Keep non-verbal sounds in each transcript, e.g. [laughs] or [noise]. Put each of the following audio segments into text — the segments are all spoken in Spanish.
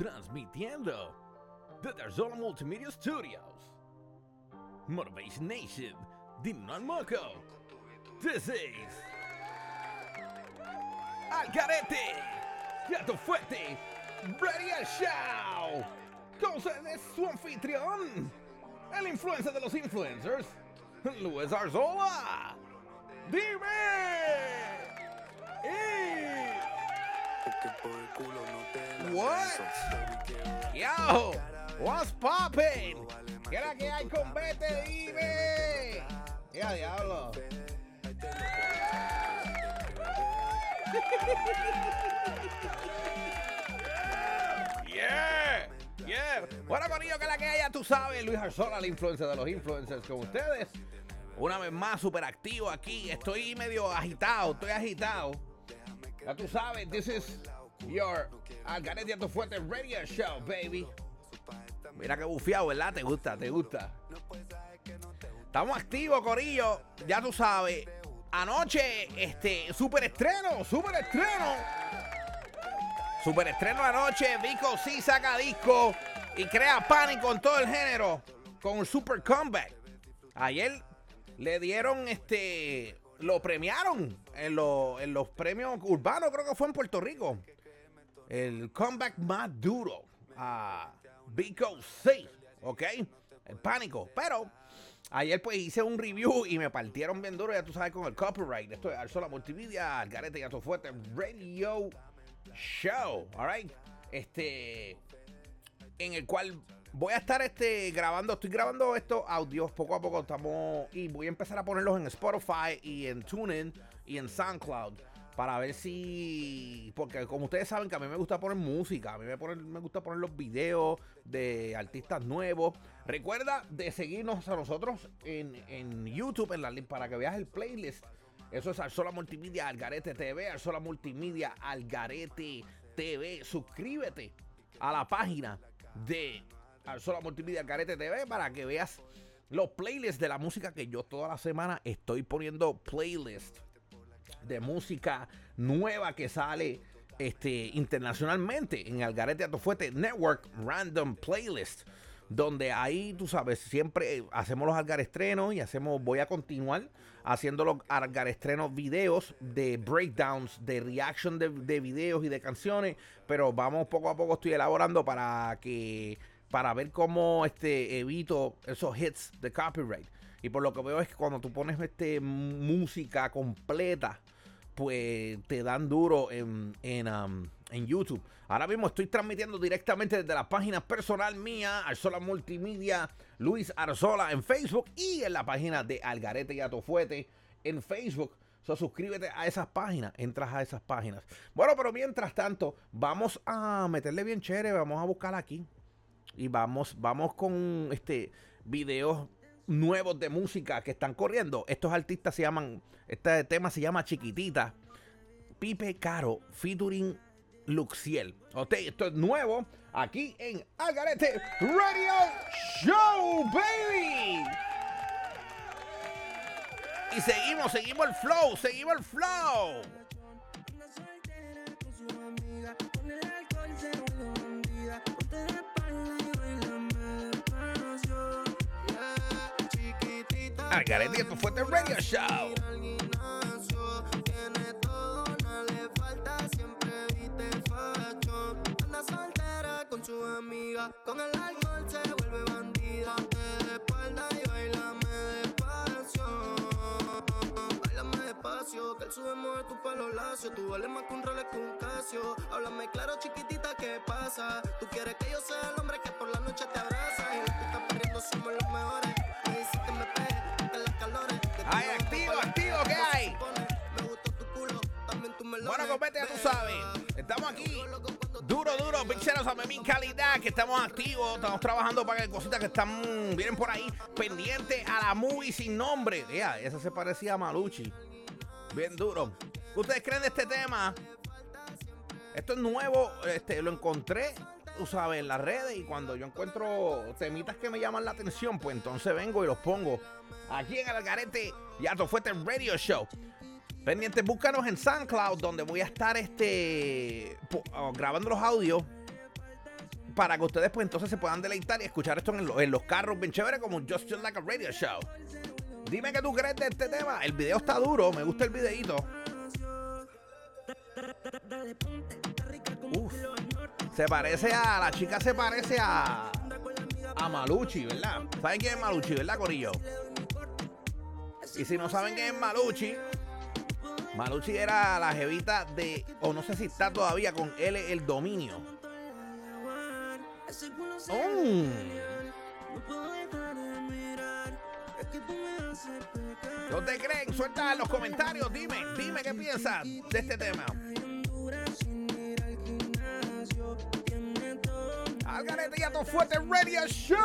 Transmitiendo desde Arzola Multimedia Studios. Motivation Nation, Dino al Moco. This is Algarete, Gato Fuerte, Radio Show. Con ustedes su anfitrión, el influencer de los influencers, Luis Arzola. Dime. What? Yo, what's poppin'? ¿Qué es la que hay con Vete? Dime. Ya, diablo. Yeah, yeah. Bueno, conillo, que la que hay, ya tú sabes, Luis Arzola, la influencer de los influencers con ustedes. Una vez más, súper activo aquí. Estoy medio agitado, estoy agitado. Ya tú sabes, this is your Algarete Tu Fuerte Radio Show, baby. Mira que bufiado, ¿verdad? ¿Te gusta? ¿Te gusta? Estamos activos, Corillo. Ya tú sabes. Anoche, este, super estreno, super estreno. Super estreno anoche. Vico sí saca disco y crea pánico en todo el género con un super comeback. Ayer le dieron este. Lo premiaron en, lo- en los premios urbanos, creo que fue en Puerto Rico. El comeback más duro a Vico C, ¿ok? El pánico. Pero ayer pues hice un review y me partieron bien duro, ya tú sabes, con el copyright. Esto es Arzola Multimedia, Algarete y Gato Fuerte Radio Show, ¿alright? Este en el cual voy a estar este grabando, estoy grabando estos audios poco a poco estamos y voy a empezar a ponerlos en Spotify y en TuneIn y en SoundCloud para ver si porque como ustedes saben que a mí me gusta poner música, a mí me, me gusta poner los videos de artistas nuevos. Recuerda de seguirnos a nosotros en, en YouTube en la para que veas el playlist. Eso es Arzola Multimedia Algarete TV, Arzola Multimedia Algarete TV. Suscríbete a la página de Arzola Multimedia Algarete TV para que veas los playlists de la música que yo toda la semana estoy poniendo playlists de música nueva que sale este, internacionalmente en Algarete Atofuerte Network Random Playlist. Donde ahí, tú sabes, siempre hacemos los algarestrenos y hacemos, voy a continuar haciendo los algarestrenos videos de breakdowns, de reaction de, de videos y de canciones. Pero vamos poco a poco, estoy elaborando para que, para ver cómo este, evito esos hits de copyright. Y por lo que veo es que cuando tú pones este, música completa, pues te dan duro en, en, um, en YouTube. Ahora mismo estoy transmitiendo directamente desde la página personal mía, Arzola Multimedia, Luis Arzola en Facebook y en la página de Algarete y Atofuete en Facebook. So, suscríbete a esas páginas, entras a esas páginas. Bueno, pero mientras tanto, vamos a meterle bien chévere, vamos a buscar aquí y vamos, vamos con este videos nuevos de música que están corriendo. Estos artistas se llaman, este tema se llama Chiquitita. Pipe Caro featuring Luxiel. Ok, esto es nuevo aquí en Algarete Radio Show, baby. Y seguimos, seguimos el flow, seguimos el flow. Le falta, siempre viste fashion. Anda soltera con su amiga, con el alcohol se vuelve bandida. Ponte de espalda y bailame despacio. Bailame despacio, que él sube mueve tu pelo lacio. Tú vales más que un Rolex con un Casio. Háblame claro, chiquitita, ¿qué pasa? Tú quieres que yo sea el hombre que por la noche te abraza. Y los que están perdiendo somos los mejores. Bueno, compete, ya tú sabes. Estamos aquí. Duro, duro, pixeros a mi calidad, que estamos activos, estamos trabajando para que cositas que están, vienen por ahí, pendiente a la movie sin nombre. Ya, esa se parecía a Maluchi. Bien duro. ¿Qué ¿Ustedes creen de este tema? Esto es nuevo, este, lo encontré, tú sabes, en las redes y cuando yo encuentro temitas que me llaman la atención, pues entonces vengo y los pongo aquí en el Algarete y Alto Fuerte Radio Show. Pendientes, búscanos en SoundCloud, donde voy a estar este oh, grabando los audios para que ustedes pues entonces se puedan deleitar y escuchar esto en, en los carros bien chévere como Just Just Like a Radio Show. Dime qué tú crees de este tema. El video está duro, me gusta el videito. Uf. Se parece a. La chica se parece a. A Maluchi, ¿verdad? ¿Saben quién es Maluchi, verdad, Corillo? Y si no saben quién es Maluchi, Maluchi era la jevita de. O no sé si está todavía con él el dominio. Oh. ¿No te creen? Suelta en los comentarios. Dime, dime qué piensas de este tema. Algarete y Fuerte Radio Show,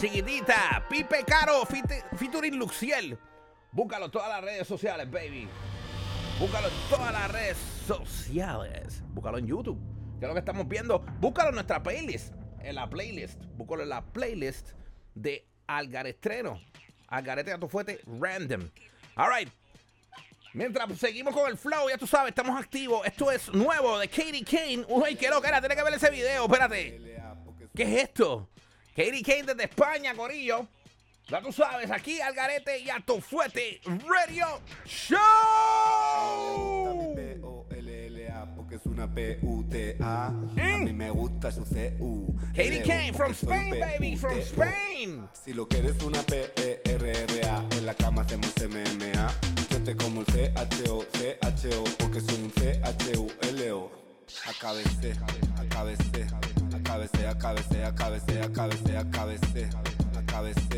Chiquitita, Pipe Caro, featuring Luxiel. Búscalo en todas las redes sociales, baby. Búscalo en todas las redes sociales. Búscalo en YouTube. Que es lo que estamos viendo. Búscalo en nuestra playlist. En la playlist. Búscalo en la playlist de Algarestreno. Algarete Gato Fuerte Random. Alright. Mientras seguimos con el flow, ya tú sabes, estamos activos. Esto es nuevo de Katie Kane. Uy, qué loca, era, tiene que ver ese video. Espérate. ¿Qué es esto? Katie Kane desde España, Corillo. Ya tú sabes, aquí Algarete y Alto Fuerte Radio Show. P-O-L-L-A porque es una P-U-T-A. A mí me gusta su C-U. Katie Kane from Spain, baby, from. Spain. Si lo quieres una P-E-R-R-A, en la cama hacemos MMA. Yo te como el C-H-O, C-H-O, porque soy un C-H-U-L-O. AKBC, AKBC, AKBC, AKBC, AKBC, AKBC, AKBC,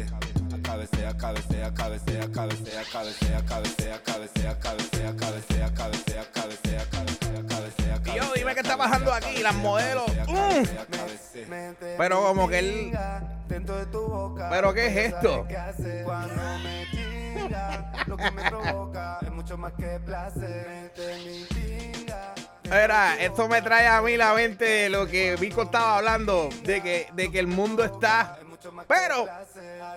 AKBC, AKBC, AKBC, AKBC, AKBC, AKBC, AKBC, AKBC, AKBC, AKBC, AKBC, AKBC, AKBC, Y yo, dime qué está pasando aquí, las modelos. Mm. Pero como que él- ¿Pero qué es esto? Cuando me tira, lo que me provoca es mucho más que placer. Esto me trae a mí la mente de lo que Vico estaba hablando, de que, de que el mundo está. Pero,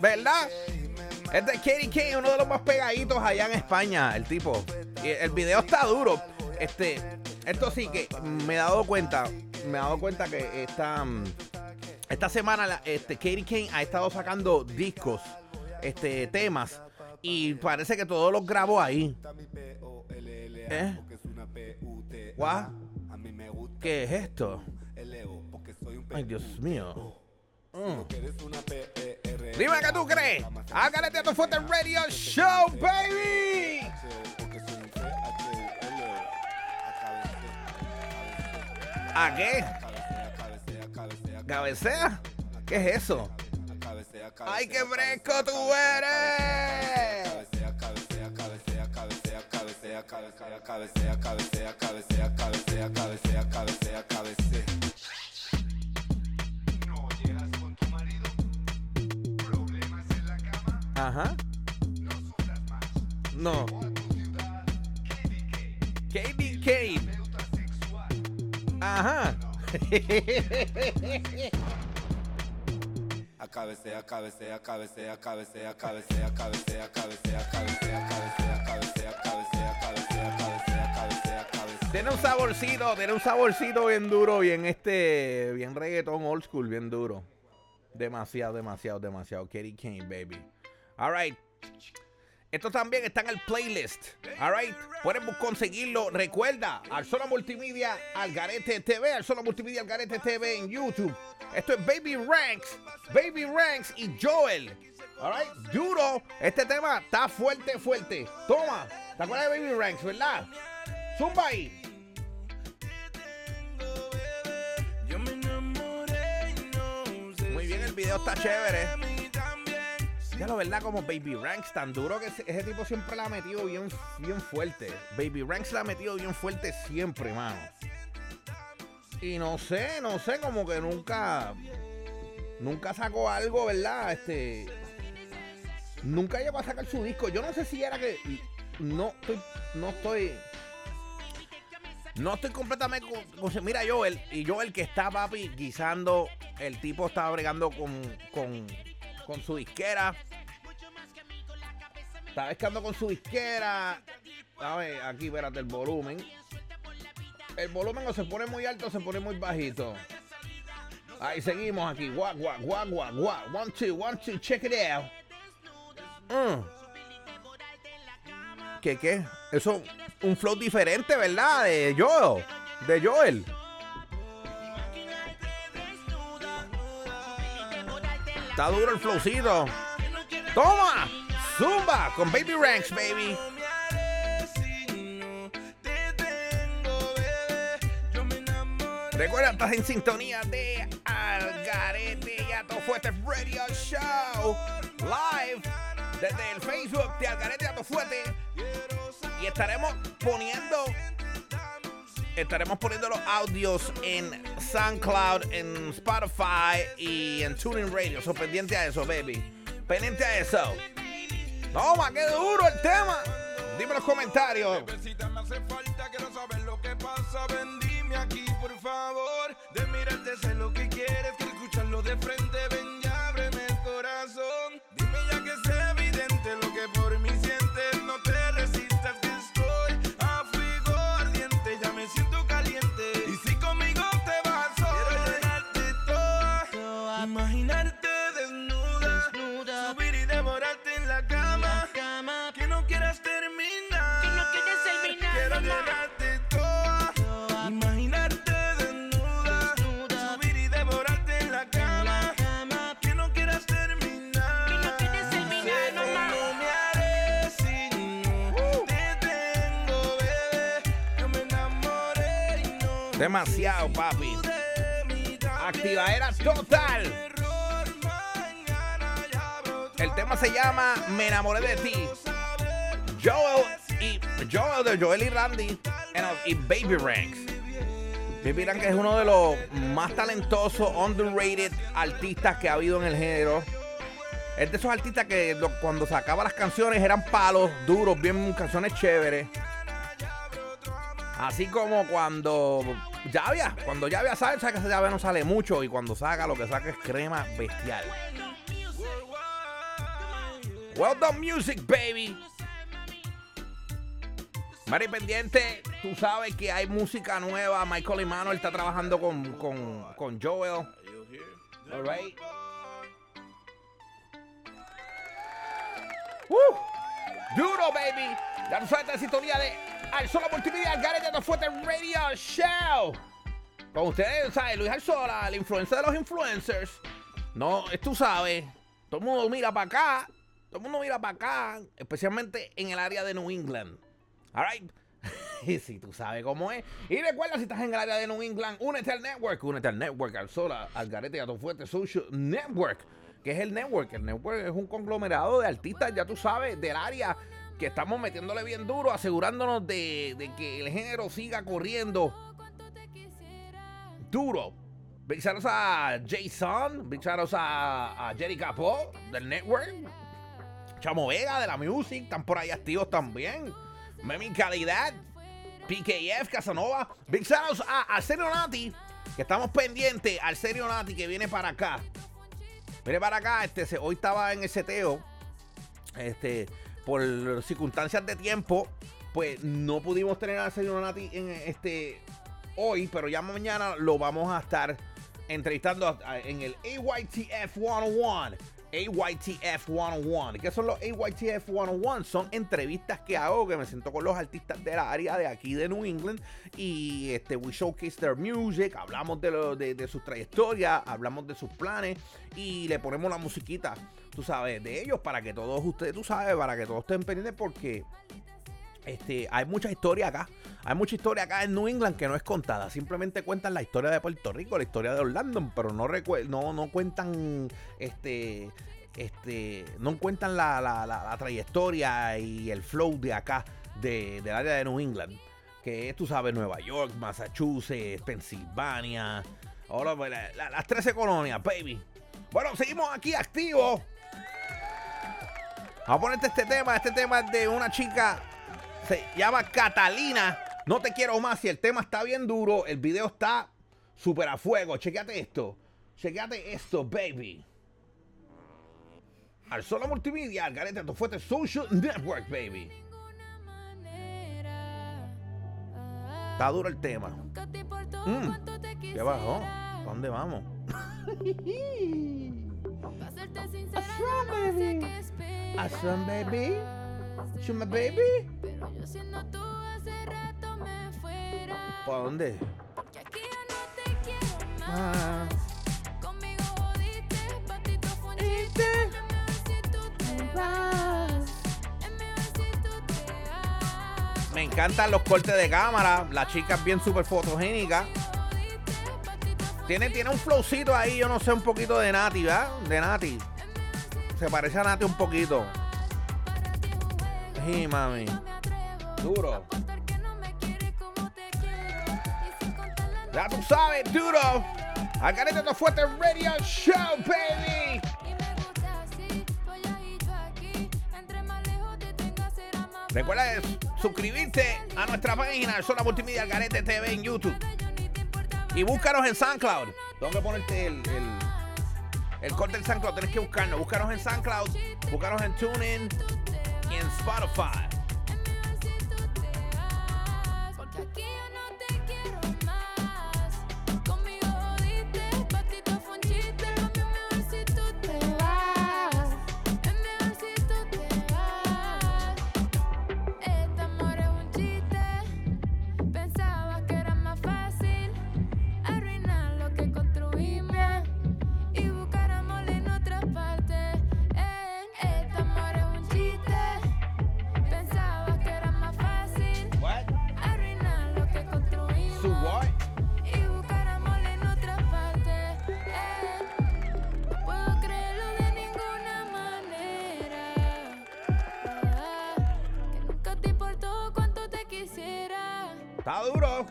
¿verdad? Es de Katie Kane, uno de los más pegaditos allá en España, el tipo. Y el video está duro. Este, esto sí que me he dado cuenta, me he dado cuenta que esta, esta semana la- este, Katie Kane ha estado sacando discos, este, temas, y parece que todos los grabó ahí. ¿Eh? What? A mí me gusta ¿Qué es esto? Porque soy un Ay, Dios mío. Mm. Dime qué tú crees. Hágale a tu fuerte radio show, baby. ¿A qué? ¿Cabecea? ¿Qué es eso? ¡Ay, qué fresco tú eres! AKBC, AKBC, AKBC, AKBC, AKBC, AKBC, AKBC, AKBC. No llegas con tu marido, problemas en la cama, Ajá. no sufras más. No. Kane. Ajá. AKBC, AKBC, AKBC, AKBC, AKBC, AKBC, AKBC, AKBC, AKBC, AKBC, AKBC, Tiene un saborcito, tiene un saborcito bien duro, bien este, bien reggaetón old school, bien duro. Demasiado, demasiado, demasiado. Katie Kane, baby. All right. Esto también está en el playlist. All right. Pueden conseguirlo. Recuerda, Alzola Multimedia, Algarete TV, Alzola Multimedia, Algarete TV en YouTube. Esto es Baby Ranks, Baby Ranks y Joel. Alright, duro. Este tema está fuerte, fuerte. Toma. ¿Te acuerdas de Baby Ranks, verdad? Zumba ahí. Muy bien, el video está chévere. Ya lo verdad, como Baby Ranks, tan duro que ese, ese tipo siempre la ha metido bien, bien fuerte. Baby Ranks la ha metido bien fuerte siempre, mano. Y no sé, no sé, como que nunca. Nunca sacó algo, ¿verdad? Este. Nunca llegó a sacar su disco. Yo no sé si era que. No estoy. No estoy. No estoy completamente con, Mira, Joel. Y Joel que está, papi, guisando. El tipo estaba bregando con. con. con su disquera. Está pescando con su disquera. A ver, aquí, espérate, el volumen. El volumen o se pone muy alto o se pone muy bajito. Ahí seguimos aquí. Guau, guau, guau, guau, guau. One, two, one, two. Check it out. Mm. ¿Qué, qué? Eso, un flow diferente, ¿verdad? De Joel. De Joel. Está duro el flowcito. ¡Toma! Zumba con Baby Ranks, baby. Recuerda, estás en sintonía de Algarete y Ato Fuerte Radio Show. Live desde el Facebook de Algarete y Ato Fuerte. Y estaremos poniendo. Estaremos poniendo los audios en SoundCloud, en Spotify y en Tuning Radio. So, pendiente a eso, baby. Pendiente a eso. Toma, qué duro el tema. Dime los comentarios. Me hace falta, quiero saber lo que pasa. Ven, dime aquí, por favor. De mirarte sé lo que quieres, Demasiado, papi. Activadera total. El tema se llama Me enamoré de ti. Joel y Joel de Joel y Randy and- y Baby Ranks. Baby Ranks es uno de los más talentosos, underrated artistas que ha habido en el género. Es de esos artistas que cuando sacaba las canciones eran palos duros, bien canciones chéveres. Así como cuando Llavia, cuando Llavia sale, sabes que esa Llavia no sale mucho y cuando saca lo que saca es crema bestial. Well done music, baby. Mari pendiente, tú sabes que hay música nueva. Michael Emanuel está trabajando con, con, con Joel. All right. Duro, baby. Ya tú sabes la sintonía de Alzola Multimedia, Algarete de Fuerte Radio Show. Con ustedes, ¿sabes? Luis Alzola, la influencia de los influencers. No, tú sabes. Todo el mundo mira para acá. Todo el mundo mira para acá. Especialmente en el área de New England. Alright. [laughs] Y si tú sabes cómo es. Y recuerda, si estás en el área de New England, únete al network. Únete al network, al Sola, al Garete y a fuerte Social Network. que es el network? El network es un conglomerado de artistas, ya tú sabes, del área que estamos metiéndole bien duro, asegurándonos de, de que el género siga corriendo duro. Big shoutouts a Jason, big shoutouts a, a Jerry Capó del network. Chamo Vega de la Music, están por ahí activos también. Memi Calidad, PKF, Casanova. Big shoutouts a Arsenio Nati, que estamos pendientes. Arsenio Nati que viene para acá. Viene para acá, este, hoy estaba en el seteo. Este, por circunstancias de tiempo, pues no pudimos tener a Arsenio Nati en este hoy, pero ya mañana lo vamos a estar entrevistando en el AYTF 101. AYTF 101. ¿Qué son los AYTF 101? Son entrevistas que hago, que me siento con los artistas del área de aquí de New England y este, we showcase their music, hablamos de, de, de sus trayectorias, hablamos de sus planes y le ponemos la musiquita, tú sabes, de ellos para que todos ustedes, tú sabes, para que todos estén pendientes porque este, hay mucha historia acá. Hay mucha historia acá en New England que no es contada. Simplemente cuentan la historia de Puerto Rico, la historia de Orlando, pero no, no, no cuentan este. Este, no cuentan la, la- la- trayectoria y el flow de acá, de- del área de New England, que tú sabes, Nueva York, Massachusetts, Pensilvania, las 13 colonias, baby. Bueno, seguimos aquí activos. Vamos a ponerte este tema. Este tema es de una chica. Se llama Catalina. No te quiero más. Y el tema está bien duro. El video está súper a fuego. Chequeate esto. Chequeate esto, baby. Al solo multimedia, al garete, tu fuerte social network, baby. Está duro el tema. Mm, ¿Qué bajó? ¿A dónde vamos? [laughs] Baby. Shuma, baby. Pero yo siendo tú hace rato me fuera. ¿Para dónde? Porque aquí ya no te quiero más. Conmigo jodiste, patito. Me encantan los cortes de cámara. La chica es bien súper fotogénica. Tiene, tiene un flowcito ahí, yo no sé, un poquito de Nati, ¿verdad? De Nati. Se parece a Nati un poquito. Sí, mami. Duro. Ya tú sabes, duro. Algarete no fuerte radio show, baby. Recuerda suscribirte a nuestra página, Zona Multimedia Algarete TV en YouTube. Y búscanos en SoundCloud. Tengo que ponerte el, el, el corte del SoundCloud. Tienes que buscarnos. Búscanos en SoundCloud. Búscanos en TuneIn y en Spotify. Esperas.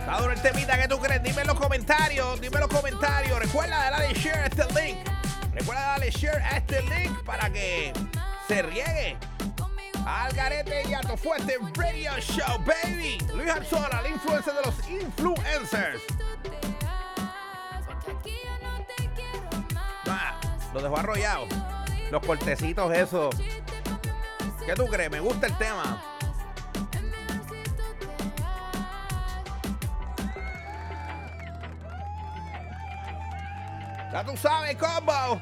Está duro el temita que tú crees. Dime en los comentarios. Dime en los comentarios. Recuerda darle share a este link. Recuerda darle share a este link para que se riegue. Conmigo Algarete y Ato Fuerte Radio Show, baby. Luis Arzola, el influencer de los influencers. Ah, lo dejó arrollado. Los cortecitos, eso. ¿Qué tú crees? Me gusta el tema. Ya tú sabes, combo.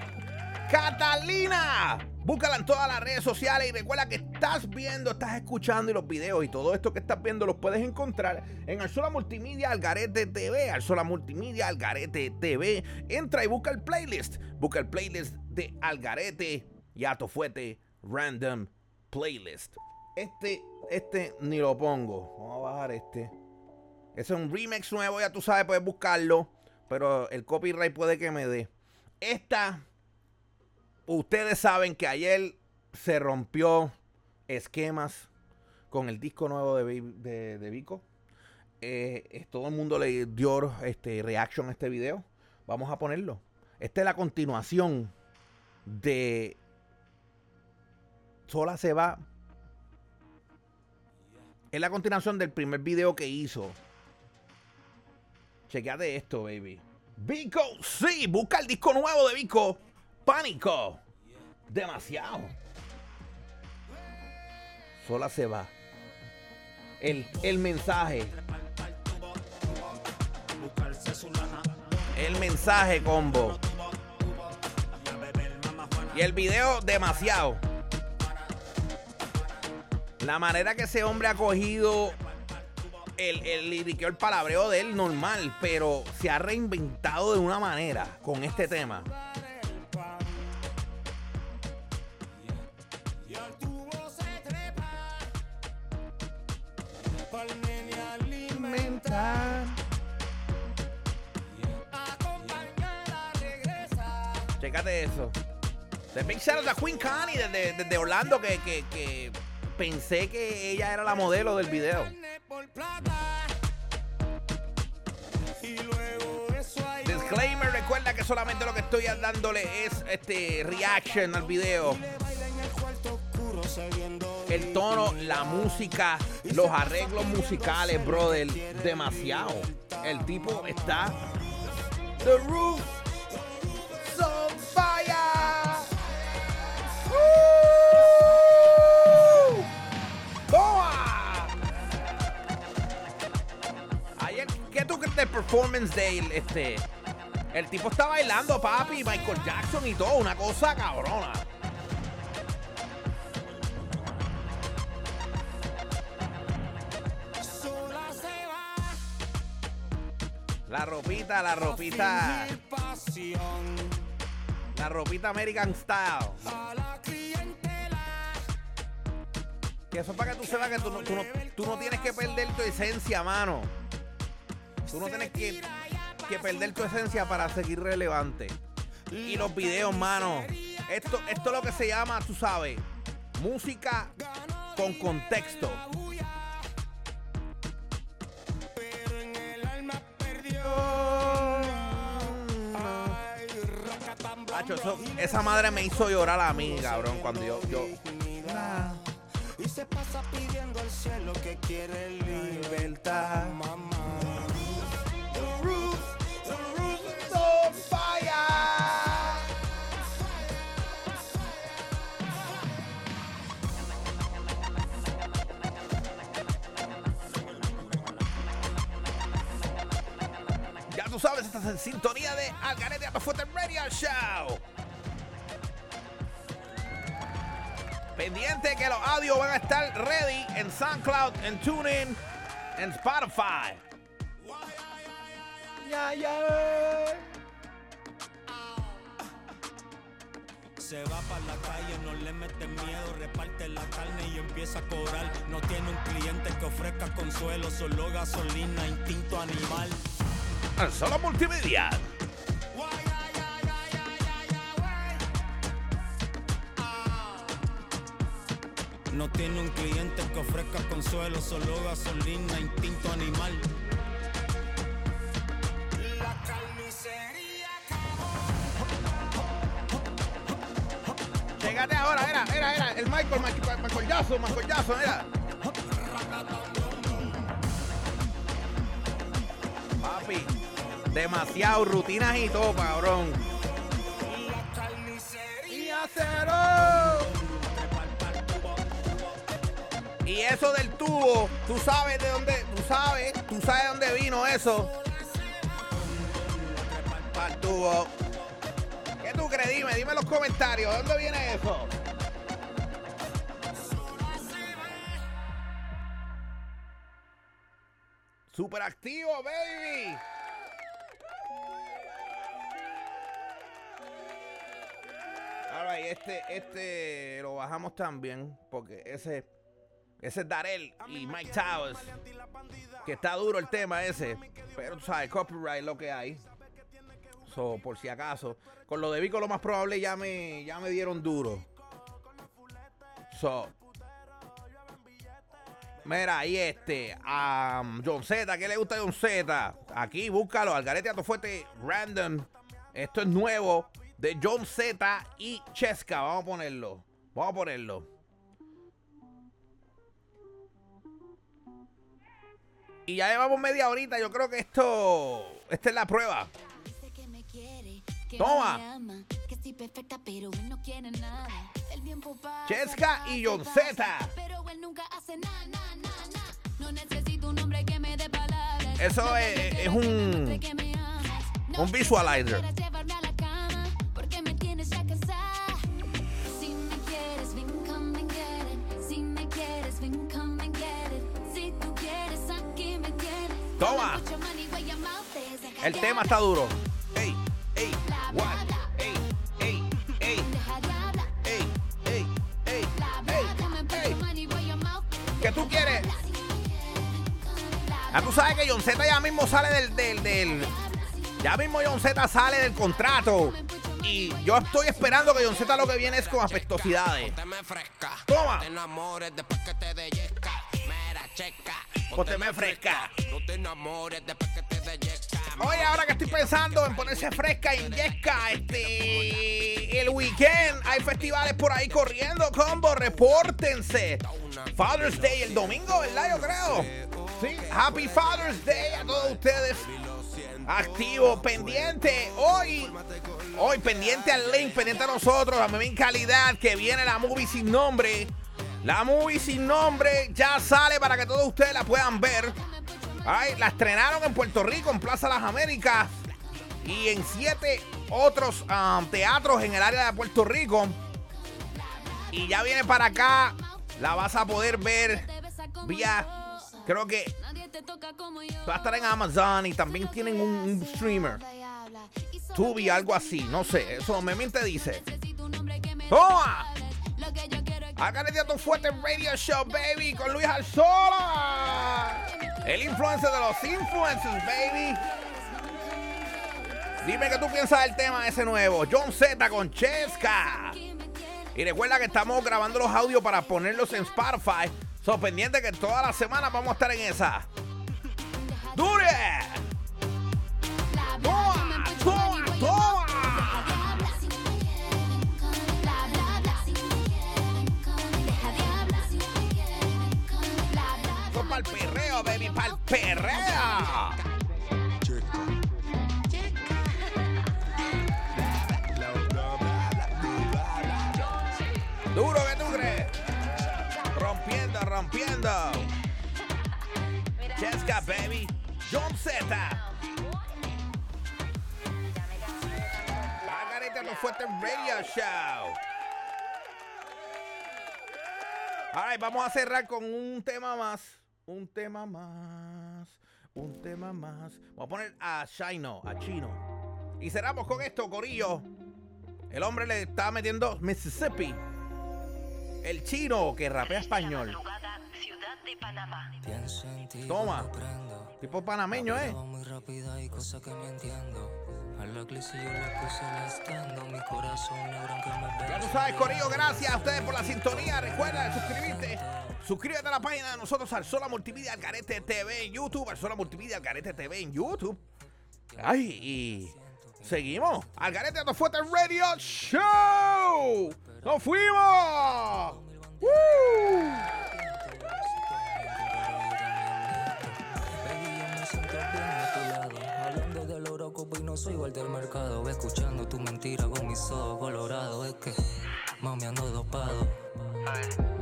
Catalina. Búscala en todas las redes sociales y recuerda que estás viendo, estás escuchando y los videos y todo esto que estás viendo los puedes encontrar en Alzola Multimedia Algarete TV. Alzola Multimedia Algarete TV. Entra y busca el playlist. Busca el playlist de Algarete y Ato Fuete Random Playlist. Este, este ni lo pongo. Vamos a bajar este. Ese es un remix nuevo, ya tú sabes, puedes buscarlo. Pero el copyright puede que me dé. Esta, ustedes saben que ayer se rompió esquemas con el disco nuevo de, de, de Vico. Eh, todo el mundo le dio este, reaction a este video. Vamos a ponerlo. Esta es la continuación de Sola se va. Es la continuación del primer video que hizo. Chequeate esto, baby. Vico, sí, busca el disco nuevo de Vico. Pánico. Demasiado. Sola se va. El, el mensaje. El mensaje combo. Y el video demasiado. La manera que ese hombre ha cogido el, el liriqueo, el palabreo de él normal, pero se ha reinventado de una manera con este tema. Chécate eso. The Big Shout out a Queen Connie desde, desde Orlando que- que pensé que ella era la modelo del video. Disclaimer, recuerda que solamente lo que estoy dándole es este reaction al video. El tono, la música, los arreglos musicales, brother, demasiado. El tipo está The roof performance él, este? El tipo está bailando, papi, Michael Jackson y todo, una cosa cabrona. La ropita, la ropita. La ropita American Style. Que eso es para que tú sepas que tú no, tú no- tú no tienes que perder tu esencia, mano. Tú no tienes que, que perder tu esencia para seguir relevante. Y los videos, mano. Esto, esto es lo que se llama, tú sabes, música con contexto. Hacho, eso- esa madre me hizo llorar a mí, cabrón, cuando yo, yo Y se pasa pidiendo al cielo que quiere libertad. mamá. Estás en sintonía de Algarete Fuerte Radio Show. Pendiente que los audios van a estar ready en SoundCloud, en TuneIn, en Spotify. Ya, ya. Se va para la calle, no le mete miedo, reparte la carne y empieza a cobrar. No tiene un cliente que ofrezca consuelo, solo gasolina, instinto animal. Solo multimedia. No tiene un cliente que ofrezca consuelo, solo gasolina, instinto animal. Llegate ahora, era, era, era. El Michael, Michael, Michael Michael era. Demasiado rutinas y todo, cabrón. Y acero. Y eso del tubo, tú sabes de dónde, tú sabes, tú sabes de dónde vino eso. Para el tubo. ¿Qué tú crees? Dime, dime en los comentarios. ¿De dónde viene eso? Super activo, este, este lo bajamos también. Porque ese, ese es Darel y Mike Towers. Que está duro el tema ese. Pero tú sabes, copyright lo que hay. So, por si acaso. Con lo de Vico lo más probable ya me, ya me dieron duro. So. Mira, ahí este. A John Z. ¿Qué le gusta a John Z? Aquí, búscalo. Algarete Atofuerte Random. Esto es nuevo. De John Z y Chesca. Vamos a ponerlo. Vamos a ponerlo. Y ya llevamos media horita. Yo creo que esto. Esta es la prueba. Toma. me ama, que estoy perfecta, pero él no quiere nada. Deja El tema está duro. Ey, ey, what? Ey, ey, ey, ey, ey, ey, ey. ¿Qué tú quieres? Ah, tú sabes que John Z ya mismo sale del, del, del- Ya mismo John Z sale del contrato. Y yo estoy esperando que John Z lo que viene es con fresca. Toma. Te enamores después que te deyesca. Pónteme fresca. No te enamores después que te. Oye, ahora que estoy pensando en ponerse fresca y yesca, este. El weekend hay festivales por ahí corriendo, combo, repórtense. Father's Day el domingo, ¿verdad? Yo creo. Sí, Happy Father's Day a todos ustedes. Activo, pendiente. Hoy, hoy pendiente al link, pendiente a nosotros, a mi calidad, que viene la movie sin nombre. La movie sin nombre ya sale para que todos ustedes la puedan ver. Ay, la estrenaron en Puerto Rico, en Plaza Las Américas y en siete otros um, teatros en el área de Puerto Rico. Y ya viene para acá, la vas a poder ver vía, creo que va a estar en Amazon y también tienen un, un streamer, Tubi, algo así, no sé, eso me mente dice. ¡Toma! Lo que yo quiero es que Acá le tu fuerte radio show, baby, con Luis Arzola. El influencer de los influencers, baby. Dime qué tú piensas del tema ese nuevo. John Z con Chesca. Y recuerda que estamos grabando los audios para ponerlos en Spotify. So que toda la semana vamos a estar en esa. Perreo. Duro que tú crees. Rompiendo, rompiendo. Chesca, baby. John Z. No fuerte radio show. Vamos a cerrar con un tema más. Un tema más. Un tema más. Vamos a poner a Shino, a Chino. Y cerramos con esto, Corillo. El hombre le está metiendo Mississippi. El chino que rapea español. Ciudad de Panamá. Toma. Tipo panameño, ¿eh? Va muy rápida y cosas que no entiendo. A la clase yo le puse el estando. Mi corazón negro aunque me Ya tú sabes, Corillo, gracias a ustedes por la sintonía. Recuerda suscribirte. Suscríbete a la página de nosotros, Arzola Multimedia, Algarete TV en YouTube. Arzola Multimedia, Algarete TV en YouTube. Ay, y seguimos. Algarete no fuerte Radio Show. ¡Nos fuimos! ¡Woo! Del horóscopo y no soy igual del mercado. Escuchando tu mentira con mis ojos colorados. Es que, mami, ando dopado.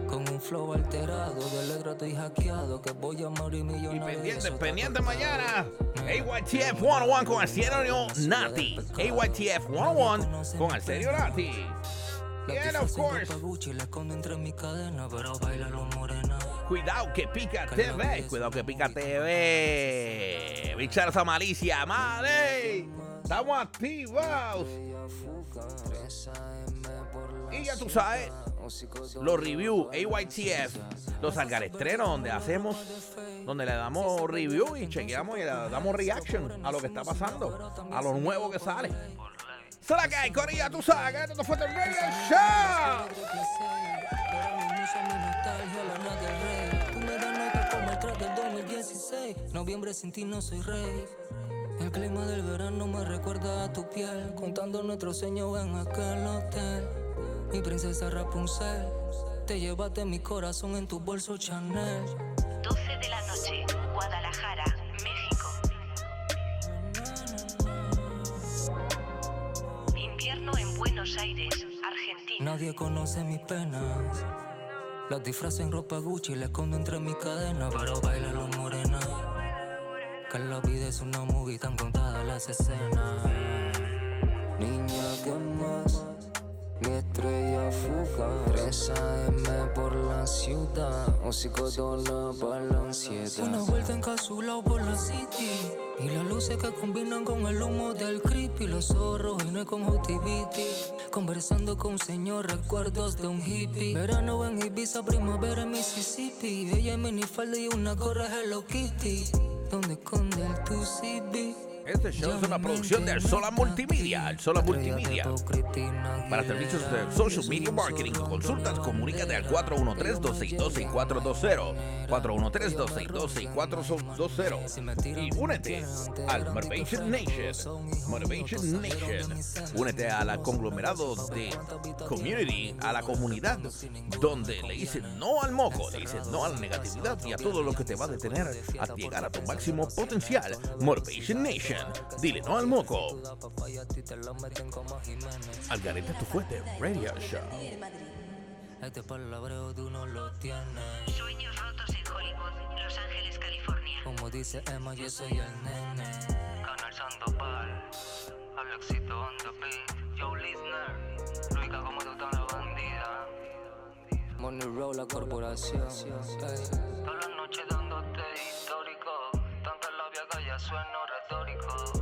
Con un flow alterado, de alegre estoy hackeado. Que voy a morir Y millonario. pendiente, pendiente mañana. AYTF 101 con Arsenio Nati. AYTF 101 con Arsenio Nati. Of course, cuidado que pica TV. Cuidado que pica TV. Bichar esa malicia, madre. Estamos activos. Y ya tú sabes, los reviews, AYTF, los algarestrenos, donde hacemos, donde le damos review y chequeamos y le damos reaction a lo que está pasando, a lo nuevo que sale. Será que hay, Corilla, tú sabes que esto fue el Radio Show. Ahora mismo uso mi nostalgia, la nada del rey. Tú me das nota como el track del 2016. Noviembre sin ti no soy rey. El clima del verano me recuerda a tu piel. Contando nuestros sueños en aquel hotel. Mi princesa Rapunzel. Te llevaste mi corazón en tu bolso Chanel. 12 de la noche, Guadalajara, México. Invierno en Buenos Aires, Argentina. Nadie conoce mis penas. Las disfrazo en ropa Gucci, la escondo entre mis cadenas. Pero baila lo morena. Que la vida es una movie tan contada las escenas. Niña, fuga 3 AM por la ciudad Oxicodona para la ansiedad. Una vuelta encapsulado por la city Y las luces que combinan con el humo del creepy Los rojos y no es conjuntivitis. Conversando con un señor, recuerdos de un hippie. Verano en Ibiza, primavera en Mississippi. Ella en minifalda y una gorra Hello Kitty. Donde esconde el tu CB Este show es una producción de Sola Multimedia. Sola Multimedia. Para servicios de social media marketing o consultas, comunícate al 413-262-6420. 413-262-6420. Y únete al Motivation Nation. Motivation Nation. Únete a la conglomerado de community, a la comunidad, donde le dicen no al moco, le dicen no a la negatividad y a todo lo que te va a detener a llegar a tu máximo potencial. Motivation Nation. Dile no al moco. Al garete tu fuerte radio show. Este palabreo tú no lo tienes Sueños rotos en Hollywood, Los Ángeles, California. Como dice Emma, yo soy el nene Canal Sandoval Alexito on the beat Joe Listener Luica como tú estás la bandida Money Roll, la corporación ey. Todas las noches dándote histórico Tanta labia que ya sueno Bye.